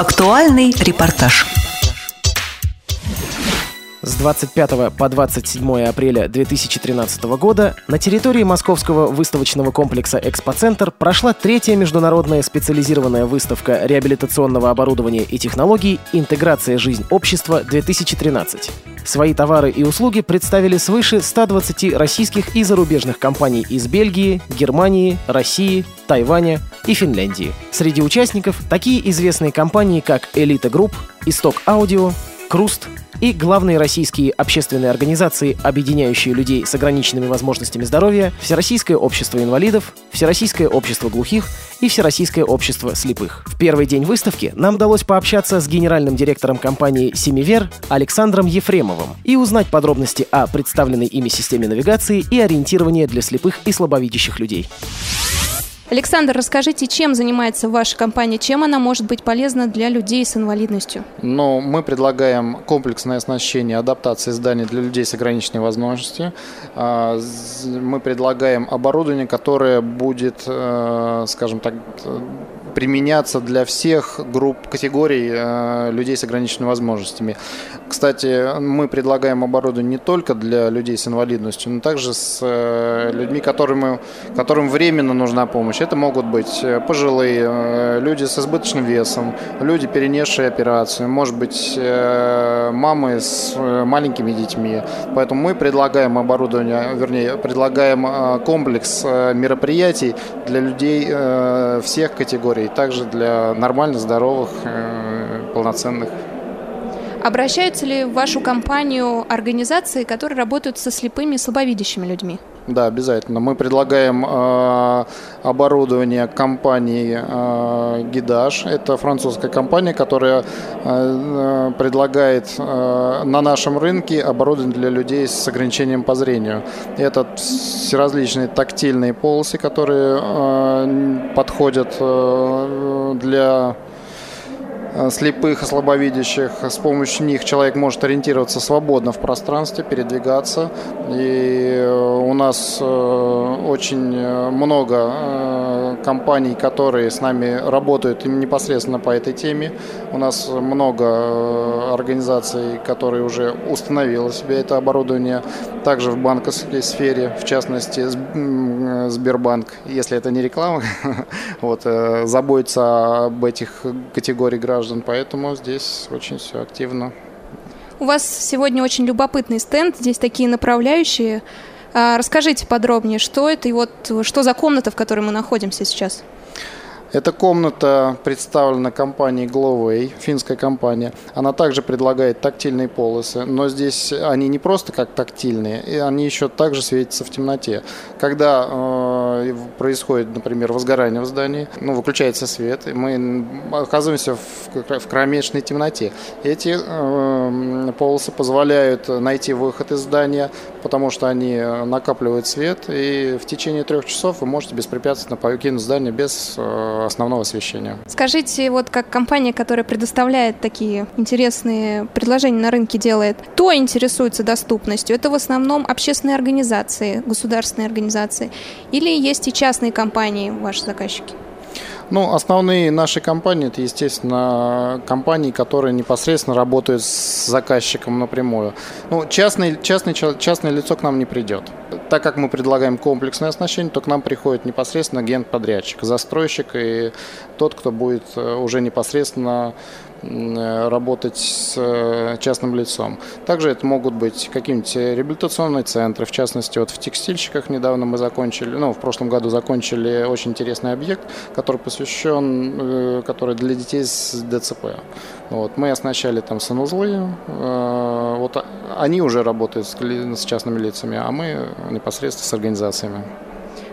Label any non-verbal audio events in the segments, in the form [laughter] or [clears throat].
Актуальный репортаж. С 25 по 27 апреля 2013 года на территории московского выставочного комплекса «Экспоцентр» прошла третья международная специализированная выставка реабилитационного оборудования и технологий «Интеграция жизнь общества-2013». Свои товары и услуги представили свыше 120 российских и зарубежных компаний из Бельгии, Германии, России, Тайваня и Финляндии. Среди участников такие известные компании, как «Элита Групп», «Исток Аудио», «Круст», и главные российские общественные организации, объединяющие людей с ограниченными возможностями здоровья, Всероссийское общество инвалидов, Всероссийское общество глухих и Всероссийское общество слепых. В первый день выставки нам удалось пообщаться с генеральным директором компании «Семивер» Александром Ефремовым и узнать подробности о представленной ими системе навигации и ориентирования для слепых и слабовидящих людей. Александр, расскажите, чем занимается ваша компания, чем она может быть полезна для людей с инвалидностью? Ну, мы предлагаем комплексное оснащение адаптации зданий для людей с ограниченной возможностью. А, мы предлагаем оборудование, которое будет, э, скажем так, применяться для всех групп, категорий э, людей с ограниченными возможностями. Кстати, мы предлагаем оборудование не только для людей с инвалидностью, но также с э, людьми, которым, которым временно нужна помощь. Это могут быть э, пожилые, э, люди с избыточным весом, люди, перенесшие операцию, может быть, э, мамы с э, маленькими детьми. Поэтому мы предлагаем оборудование, вернее, предлагаем э, комплекс э, мероприятий для людей э, всех категорий и также для нормально здоровых, э, полноценных. Обращаются ли в вашу компанию организации, которые работают со слепыми и слабовидящими людьми? Да, обязательно. Мы предлагаем э, оборудование компании э, Гидаш. Это французская компания, которая э, предлагает э, на нашем рынке оборудование для людей с ограничением по зрению. Это всеразличные тактильные полосы, которые э, подходят э, для Э, слепых и слабовидящих. С помощью них человек может ориентироваться свободно в пространстве, передвигаться. И э, у нас э, очень много компаний, которые с нами работают непосредственно по этой теме. У нас много организаций, которые уже установили себе это оборудование. Также в банковской сфере, в частности, Сбербанк, если это не реклама, [laughs] вот, заботится об этих категориях граждан граждан, поэтому здесь очень все активно. У вас сегодня очень любопытный стенд, здесь такие направляющие. А, расскажите подробнее, что это и вот что за комната, в которой мы находимся сейчас? Эта комната представлена компанией Glowway, финская компания. Она также предлагает тактильные полосы, но здесь они не просто как тактильные, и они еще также светятся в темноте. Когда э, происходит, например, возгорание в здании, ну, выключается свет, и мы оказываемся в, в кромешной темноте. Эти э, полосы позволяют найти выход из здания, потому что они накапливают свет, и в течение трех часов вы можете беспрепятственно покинуть здание без э, основного освещения. Скажите, вот как компания, которая предоставляет такие интересные предложения на рынке делает, кто интересуется доступностью? Это в основном общественные организации, государственные организации или есть и частные компании, ваши заказчики? Ну, основные наши компании, это, естественно, компании, которые непосредственно работают с заказчиком напрямую. Ну, частный, частный, частное лицо к нам не придет. Так как мы предлагаем комплексное оснащение, то к нам приходит непосредственно агент-подрядчик, застройщик и тот, кто будет э, уже непосредственно работать с э, частным лицом. Также это могут быть какие-нибудь реабилитационные центры, в частности, вот в текстильщиках недавно мы закончили, ну, в прошлом году закончили очень интересный объект, который посвящен, э, который для детей с ДЦП. Вот, мы оснащали там санузлы, вот они уже работают с частными лицами, а мы непосредственно с организациями.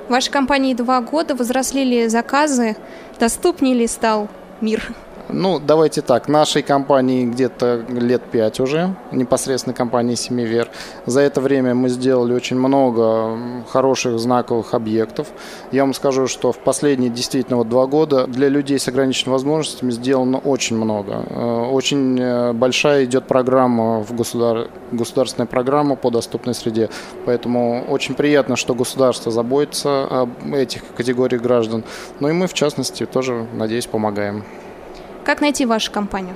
В вашей компании два года возросли ли заказы, доступнее ли стал мир? Ну, давайте так, нашей компании где-то лет пять уже, непосредственно компании Семивер. За это время мы сделали очень много хороших знаковых объектов. Я вам скажу, что в последние действительно вот два года для людей с ограниченными возможностями сделано очень много. Э, очень э, большая идет программа в государ... государственная программа по доступной среде. Поэтому очень приятно, что государство заботится об этих категориях граждан. Ну и мы, в частности, тоже, надеюсь, помогаем. Как найти вашу компанию?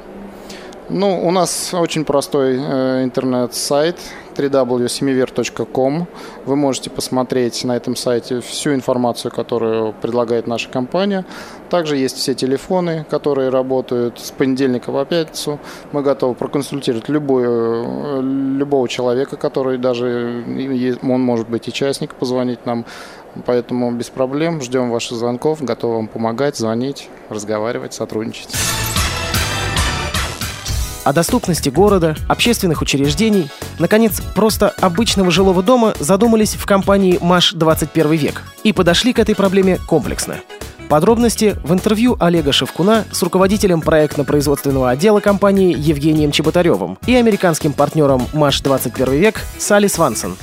Ну, у нас очень простой э, интернет-сайт www.semiver.com. Вы можете посмотреть на этом сайте всю информацию, которую предлагает наша компания. Также есть все телефоны, которые работают с понедельника по пятницу. Мы готовы проконсультировать любой, э, любого человека, который даже, он может быть и частник, позвонить нам. Поэтому без проблем ждем ваших звонков, готовы вам помогать, звонить, разговаривать, сотрудничать. О доступности города, общественных учреждений, наконец, просто обычного жилого дома задумались в компании «Маш 21 век» и подошли к этой проблеме комплексно. Подробности в интервью Олега Шевкуна с руководителем проектно-производственного отдела компании Евгением Чеботаревым и американским партнером «Маш 21 век» Салли Свансон.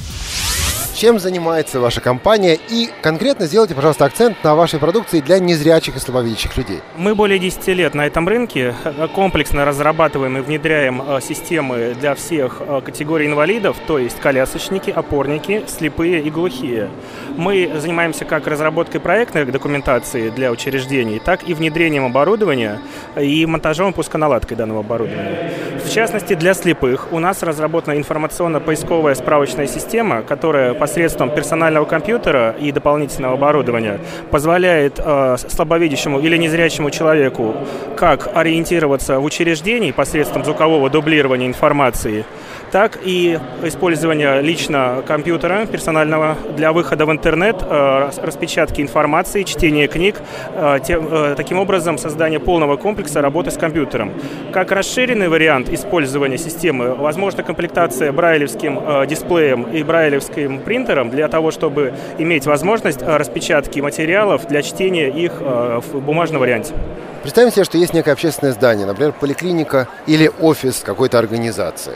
Чем занимается ваша компания? И конкретно сделайте, пожалуйста, акцент на вашей продукции для незрячих и слабовидящих людей. Мы более 10 лет на этом рынке. Комплексно разрабатываем и внедряем э, системы для всех э, категорий инвалидов, то есть колясочники, опорники, слепые и глухие. Мы занимаемся как разработкой проектной документации для учреждений, так и внедрением оборудования и монтажом и пусконаладкой данного оборудования. В частности, для слепых. У нас разработана информационно-поисковая справочная система, которая по посредством персонального компьютера и дополнительного оборудования позволяет э, слабовидящему или незрячему человеку как ориентироваться в учреждении посредством звукового дублирования информации, так и использование лично компьютера персонального для выхода в интернет, э, распечатки информации, чтения книг, э, тем, э, таким образом создание полного комплекса работы с компьютером. Как расширенный вариант использования системы, возможно комплектация брайлевским дисплеем и брайлевским принтером, для того, чтобы иметь возможность распечатки материалов для чтения их в бумажном варианте. Представим себе, что есть некое общественное здание, например, поликлиника или офис какой-то организации.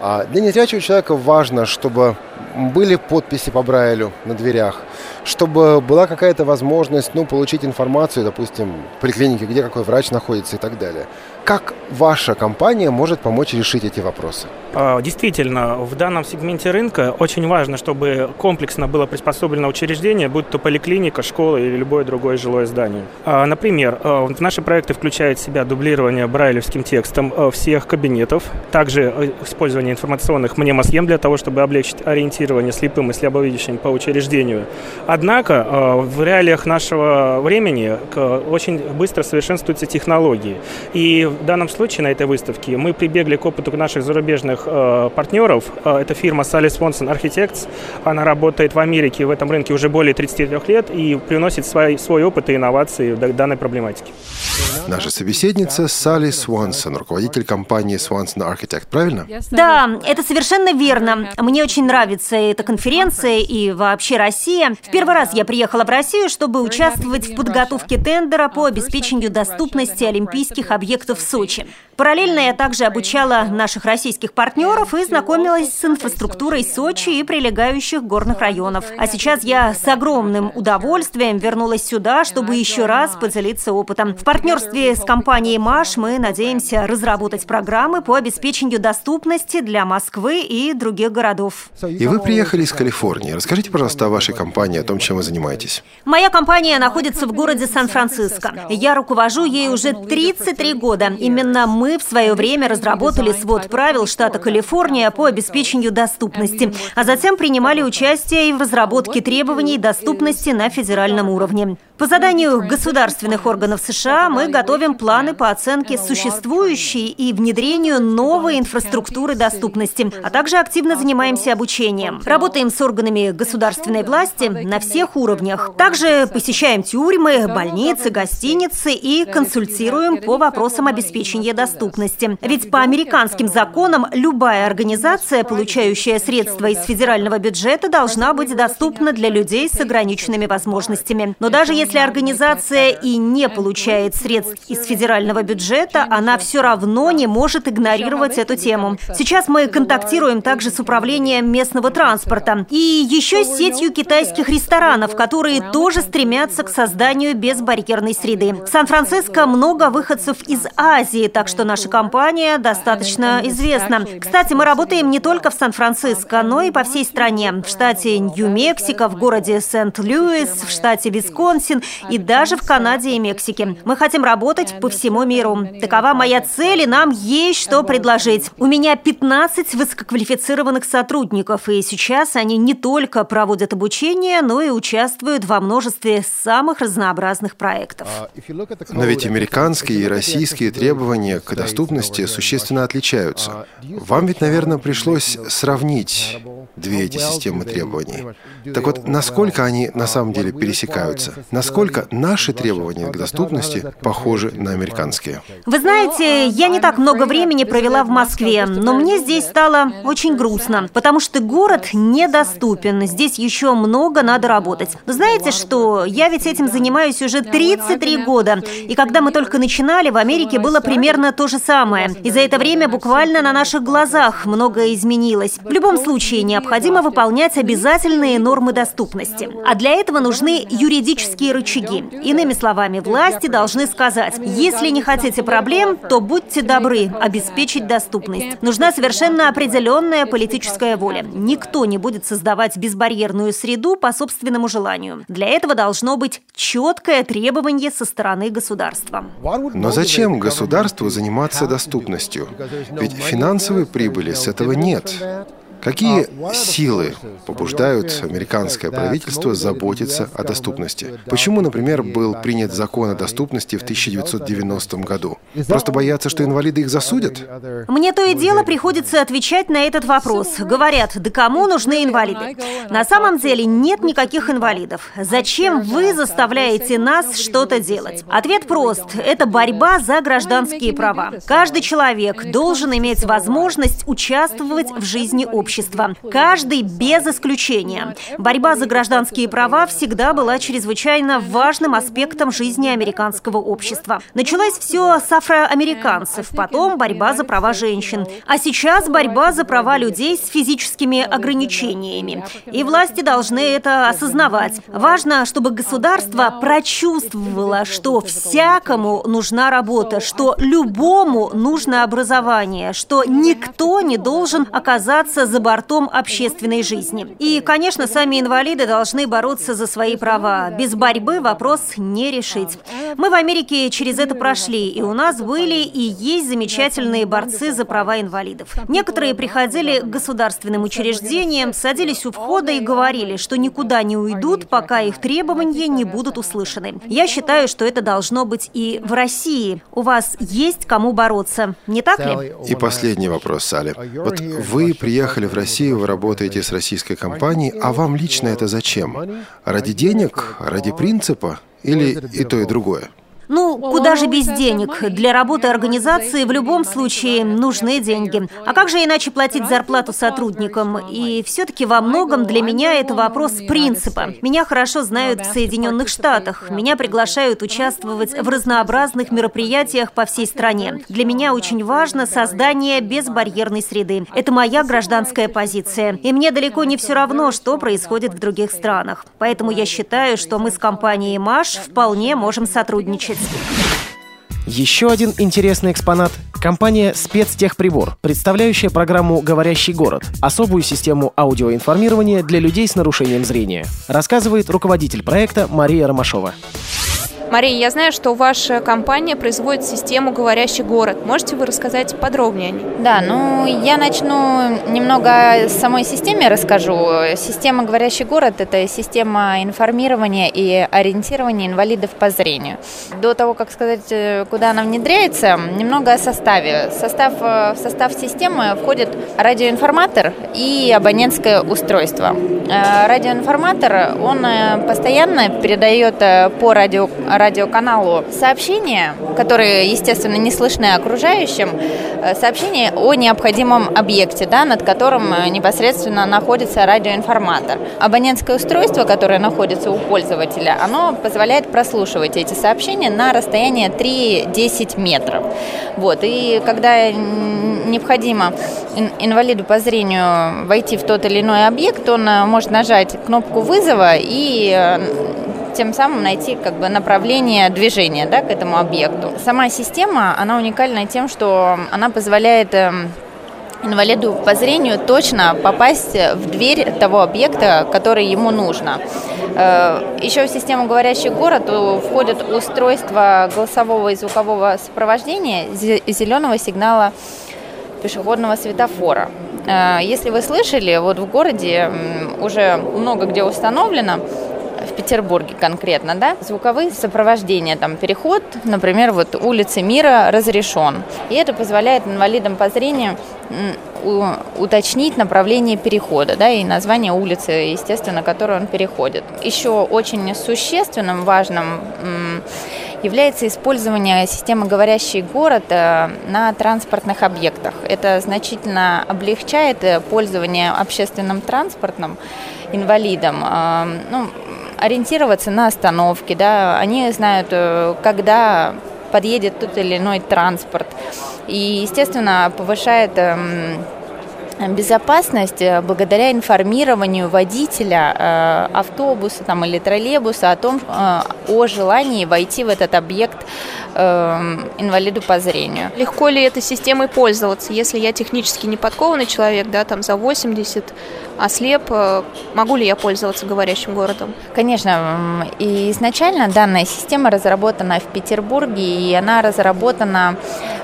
А для незрячего человека важно, чтобы были подписи по Брайлю на дверях, чтобы была какая-то возможность ну, получить информацию, допустим, в поликлинике, где какой врач находится и так далее. Как ваша компания может помочь решить эти вопросы? А, действительно, в данном сегменте рынка очень важно, чтобы комплексно было приспособлено учреждение, будь то поликлиника, школа или любое другое жилое здание. А, например, а, наши проекты включают в себя дублирование брайлевским текстом всех кабинетов, также использование информационных мнемосхем для того, чтобы облегчить ориентирование слепым и слабовидящим по учреждению. Однако в реалиях нашего времени очень быстро совершенствуются технологии. И в данном случае на этой выставке мы прибегли к опыту наших зарубежных э, партнеров. Э, это фирма Sally Swanson Architects. Она работает в Америке в этом рынке уже более 33 лет и приносит свой, свой опыт и инновации в данной проблематике. Наша собеседница Салли Свансон, руководитель компании Swanson Architect, правильно? Да, это совершенно верно. Мне очень нравится эта конференция и вообще Россия. В первый раз я приехала в Россию, чтобы участвовать в подготовке тендера по обеспечению доступности олимпийских объектов Сочи. Параллельно я также обучала наших российских партнеров и знакомилась с инфраструктурой Сочи и прилегающих горных районов. А сейчас я с огромным удовольствием вернулась сюда, чтобы еще раз поделиться опытом. В партнерстве с компанией МАШ мы надеемся разработать программы по обеспечению доступности для Москвы и других городов. И вы приехали из Калифорнии. Расскажите, пожалуйста, о вашей компании, о том, чем вы занимаетесь. Моя компания находится в городе Сан-Франциско. Я руковожу ей уже 33 года. Именно мы в свое время разработали свод правил штата Калифорния по обеспечению доступности, а затем принимали участие и в разработке требований доступности на федеральном уровне. По заданию государственных органов США мы готовим планы по оценке существующей и внедрению новой инфраструктуры доступности, а также активно занимаемся обучением. Работаем с органами государственной власти на всех уровнях. Также посещаем тюрьмы, больницы, гостиницы и консультируем по вопросам обеспечения доступности. Ведь по американским законам любая организация, получающая средства из федерального бюджета, должна быть доступна для людей с ограниченными возможностями. Но даже если организация и не получает средств из федерального бюджета, она все равно не может игнорировать эту тему. Сейчас мы контактируем также с управлением местного транспорта и еще с сетью китайских ресторанов, которые тоже стремятся к созданию безбарьерной среды. В Сан-Франциско много выходцев из Азии, так что наша компания достаточно известна. Кстати, мы работаем не только в Сан-Франциско, но и по всей стране. В штате Нью-Мексико, в городе Сент-Луис, в штате Висконсин и даже в Канаде и Мексике. Мы хотим работать по всему миру. Такова моя цель, и нам есть что предложить. У меня 15 высококвалифицированных сотрудников, и сейчас они не только проводят обучение, но и участвуют во множестве самых разнообразных проектов. Но ведь американские и российские требования к доступности существенно отличаются. Вам ведь, наверное, пришлось сравнить две эти системы требований. Так вот, насколько они на самом деле пересекаются? Насколько наши требования к доступности похожи на американские? Вы знаете, я не так много времени провела в Москве, но мне здесь стало очень грустно, потому что город недоступен. Здесь еще много надо работать. Но знаете что? Я ведь этим занимаюсь уже 33 года. И когда мы только начинали, в Америке было примерно то же самое. И за это время буквально на наших глазах многое изменилось. В любом случае, необходимо выполнять обязательные нормы доступности. А для этого нужны юридические рычаги. Иными словами, власти должны сказать, если не хотите проблем, то будьте добры обеспечить доступность. Нужна совершенно определенная политическая воля. Никто не будет создавать безбарьерную среду по собственному желанию. Для этого должно быть четкое требование со стороны государства. Но зачем государству заниматься доступностью? Ведь финансовой прибыли с этого нет. Какие силы побуждают американское правительство заботиться о доступности? Почему, например, был принят закон о доступности в 1990 году? Просто боятся, что инвалиды их засудят? Мне то и дело приходится отвечать на этот вопрос. Говорят, да кому нужны инвалиды? На самом деле нет никаких инвалидов. Зачем вы заставляете нас что-то делать? Ответ прост. Это борьба за гражданские права. Каждый человек должен иметь возможность участвовать в жизни общества общества. Каждый без исключения. Борьба за гражданские права всегда была чрезвычайно важным аспектом жизни американского общества. Началось все с афроамериканцев, потом борьба за права женщин. А сейчас борьба за права людей с физическими ограничениями. И власти должны это осознавать. Важно, чтобы государство прочувствовало, что всякому нужна работа, что любому нужно образование, что никто не должен оказаться за бортом общественной жизни. И, конечно, сами инвалиды должны бороться за свои права. Без борьбы вопрос не решить. Мы в Америке через это прошли, и у нас были и есть замечательные борцы за права инвалидов. Некоторые приходили к государственным учреждениям, садились у входа и говорили, что никуда не уйдут, пока их требования не будут услышаны. Я считаю, что это должно быть и в России. У вас есть кому бороться, не так ли? И последний вопрос, Салли. Вот вы приехали в Россию, вы работаете с российской компанией, а вам лично это зачем? Ради денег? Ради принципа? Или и то, и другое? Ну, куда же без денег? Для работы организации в любом случае нужны деньги. А как же иначе платить зарплату сотрудникам? И все-таки во многом для меня это вопрос принципа. Меня хорошо знают в Соединенных Штатах. Меня приглашают участвовать в разнообразных мероприятиях по всей стране. Для меня очень важно создание безбарьерной среды. Это моя гражданская позиция. И мне далеко не все равно, что происходит в других странах. Поэтому я считаю, что мы с компанией МАШ вполне можем сотрудничать. Еще один интересный экспонат – компания «Спецтехприбор», представляющая программу «Говорящий город» – особую систему аудиоинформирования для людей с нарушением зрения, рассказывает руководитель проекта Мария Ромашова. Мария, я знаю, что ваша компания производит систему «Говорящий город». Можете вы рассказать подробнее о ней? Да, ну я начну немного о самой системе расскажу. Система «Говорящий город» — это система информирования и ориентирования инвалидов по зрению. До того, как сказать, э, куда она внедряется, немного о составе. Состав, э, в состав системы входит радиоинформатор и абонентское устройство. Э, радиоинформатор, он постоянно передает по радио радиоканалу сообщения, которые, естественно, не слышны окружающим, э, сообщение о необходимом объекте, да, над которым э, непосредственно находится радиоинформатор. Абонентское устройство, которое находится у пользователя, оно позволяет прослушивать эти сообщения на расстоянии 3-10 метров. Вот. И когда необходимо инвалиду по зрению войти в тот или иной объект, он э, может нажать кнопку вызова и тем самым найти как бы направление движения да, к этому объекту. Сама система, она уникальна тем, что она позволяет эм, инвалиду по зрению точно попасть в дверь того объекта, который ему нужно. Э, Еще в систему «Говорящий город» входит устройство голосового и звукового сопровождения зеленого сигнала пешеходного светофора. Э, если вы слышали, вот в городе уже много где установлено, Петербурге конкретно, да, звуковые сопровождения, там, переход, например, вот улицы Мира разрешен. И это позволяет инвалидам по зрению уточнить направление перехода, да, и название улицы, естественно, которую он переходит. Еще очень существенным, важным является использование системы «Говорящий город» э, на транспортных объектах. Это значительно облегчает пользование общественным транспортом инвалидам. Э, ну, ориентироваться на остановки, да, они знают, когда подъедет тот или иной транспорт. И, естественно, повышает эм, безопасность э, благодаря информированию водителя э, автобуса там, или троллейбуса о том, э, о желании войти в этот объект инвалиду по зрению. Легко ли этой системой пользоваться, если я технически не подкованный человек, да, там за 80, а слеп, могу ли я пользоваться говорящим городом? Конечно, и изначально данная система разработана в Петербурге, и она разработана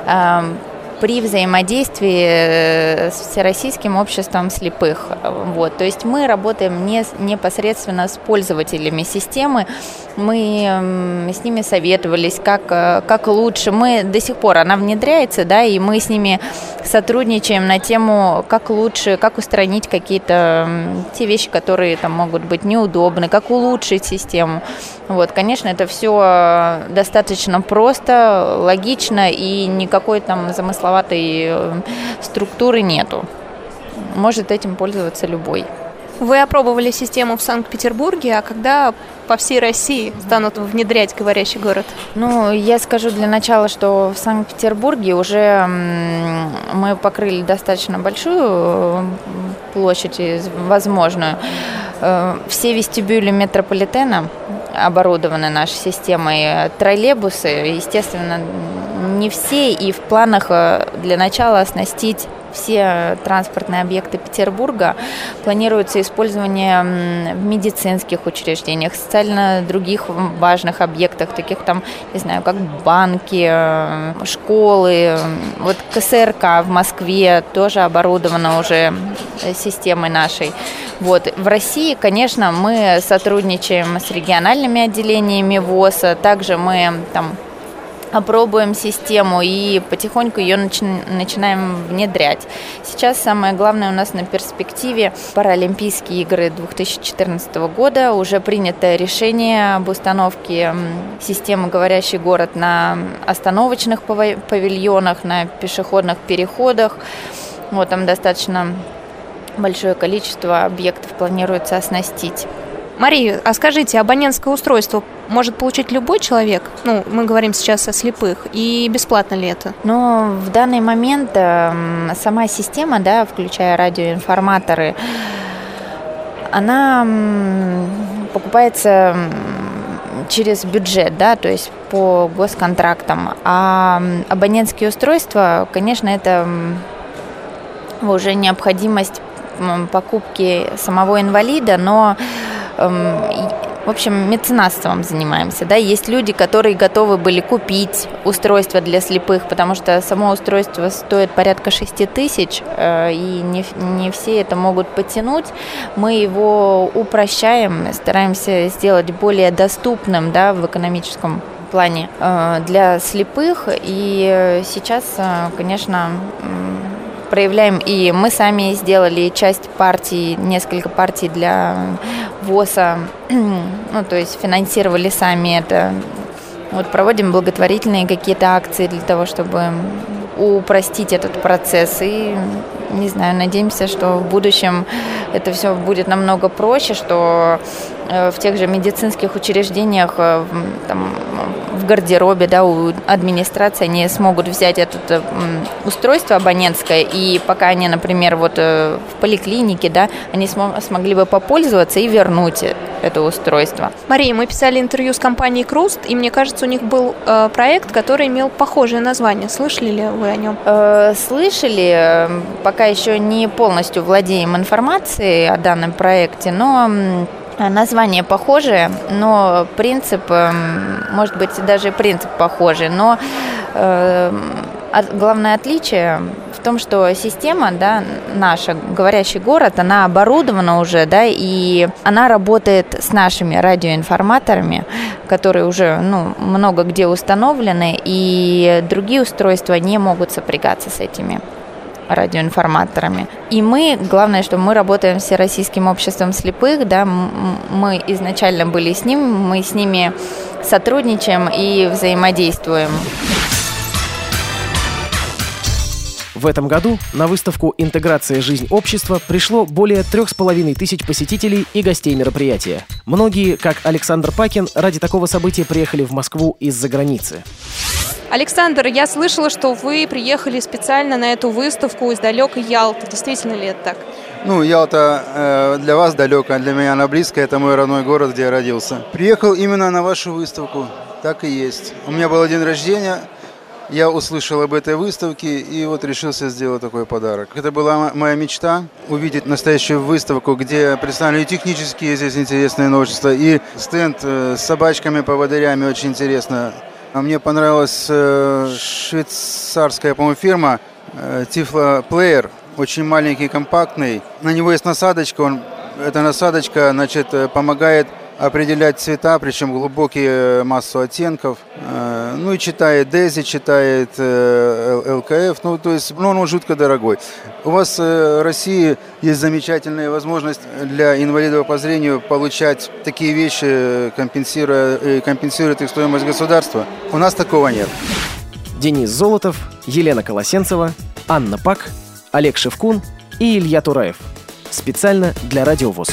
эм, при взаимодействии э, с Всероссийским обществом слепых. Вот. То есть мы работаем не, непосредственно с пользователями системы, мы с ними советовались, как, э, как лучше. Мы до сих пор, она внедряется, да, и мы с ними сотрудничаем на тему, как лучше, как устранить какие-то те вещи, которые там могут быть неудобны, как улучшить систему. Вот, конечно, это все достаточно просто, логично и никакой там замысловатой э, структуры нету. Может этим пользоваться любой. Вы опробовали систему в Санкт-Петербурге, а когда по всей России станут внедрять говорящий город? Ну, я скажу для начала, что в Санкт-Петербурге уже мы покрыли достаточно большую площадь возможную. Э, все вестибюли метрополитена оборудованы нашей системой. Троллейбусы, естественно, не все, и в планах э, для начала оснастить все транспортные объекты Петербурга. Планируется использование в медицинских учреждениях, социально других важных объектах, таких там, не знаю, как банки, э, школы. Вот КСРК в Москве тоже оборудована уже системой нашей. Вот. В России, конечно, мы сотрудничаем с региональными отделениями ВОЗа, также мы там опробуем систему и потихоньку ее начи- начинаем внедрять. Сейчас самое главное у нас на перспективе Паралимпийские игры 2014 года. Уже принято решение об установке системы «Говорящий город» на остановочных павильонах, на пешеходных переходах. Вот там достаточно большое количество объектов планируется оснастить. Мария, а скажите, абонентское устройство может получить любой человек? Ну, мы говорим сейчас о слепых. И бесплатно ли это? Ну, в данный момент э, сама система, да, включая радиоинформаторы, она покупается через бюджет, да, то есть по госконтрактам. А абонентские устройства, конечно, это уже необходимость покупки самого инвалида, но в общем, меценатством занимаемся. Да? Есть люди, которые готовы были купить устройство для слепых, потому что само устройство стоит порядка 6 тысяч, э, и не, не все это могут потянуть. Мы его упрощаем, стараемся сделать более доступным да, в экономическом плане э, для слепых. И сейчас, э, конечно, проявляем, и мы сами сделали часть партий, несколько партий для ВОЗа, [clears throat] ну, то есть финансировали сами это. Вот проводим благотворительные какие-то акции для того, чтобы упростить этот процесс. И, не знаю, надеемся, что в будущем это все будет намного проще, что в тех же медицинских учреждениях, э, там, в гардеробе, да, у администрации они смогут взять это э, устройство абонентское, и пока они, например, вот в поликлинике, да, они смогли бы попользоваться и вернуть это устройство. Мария, мы писали интервью с компанией Круст, и мне кажется, у них был э, проект, который имел похожее название. Слышали ли вы о нем? Э, слышали, пока еще не полностью владеем информацией о данном проекте, но Название похожее, но принцип, эм, может быть, даже принцип похожий, но э, главное отличие в том, что система, да, наша, говорящий город, она оборудована уже, да, и она работает с нашими радиоинформаторами, которые уже, ну, много где установлены, и другие устройства не могут сопрягаться с этими радиоинформаторами. И мы, главное, что мы работаем с Всероссийским обществом слепых, да, мы изначально были с ним, мы с ними сотрудничаем и взаимодействуем. В этом году на выставку «Интеграция. Жизнь общества» пришло более трех с половиной тысяч посетителей и гостей мероприятия. Многие, как Александр Пакин, ради такого события приехали в Москву из-за границы. Александр, я слышала, что вы приехали специально на эту выставку из далекой Ялты. Действительно ли это так? Ну, Ялта э, для вас далекая, для меня она близкая. Это мой родной город, где я родился. Приехал именно на вашу выставку. Так и есть. У меня был день рождения – я услышал об этой выставке и вот решился сделать такой подарок. Это была моя мечта увидеть настоящую выставку, где представлены технические здесь интересные новшества, и стенд э, с собачками, поводырями очень интересно. А мне понравилась э, швейцарская, по-моему, фирма э, Tiflo Player, очень маленький, компактный. На него есть насадочка, он, эта насадочка значит, помогает определять цвета, причем глубокие массу оттенков. Э, ну и читает Дези, читает э, ЛКФ, ну то есть ну, он жутко дорогой. У вас э, в России есть замечательная возможность для инвалидов по зрению получать такие вещи, компенсируя, компенсирует их стоимость государства. У нас такого нет. Денис Золотов, Елена Колосенцева, Анна Пак, Олег Шевкун и Илья Тураев. Специально для Радиовоз.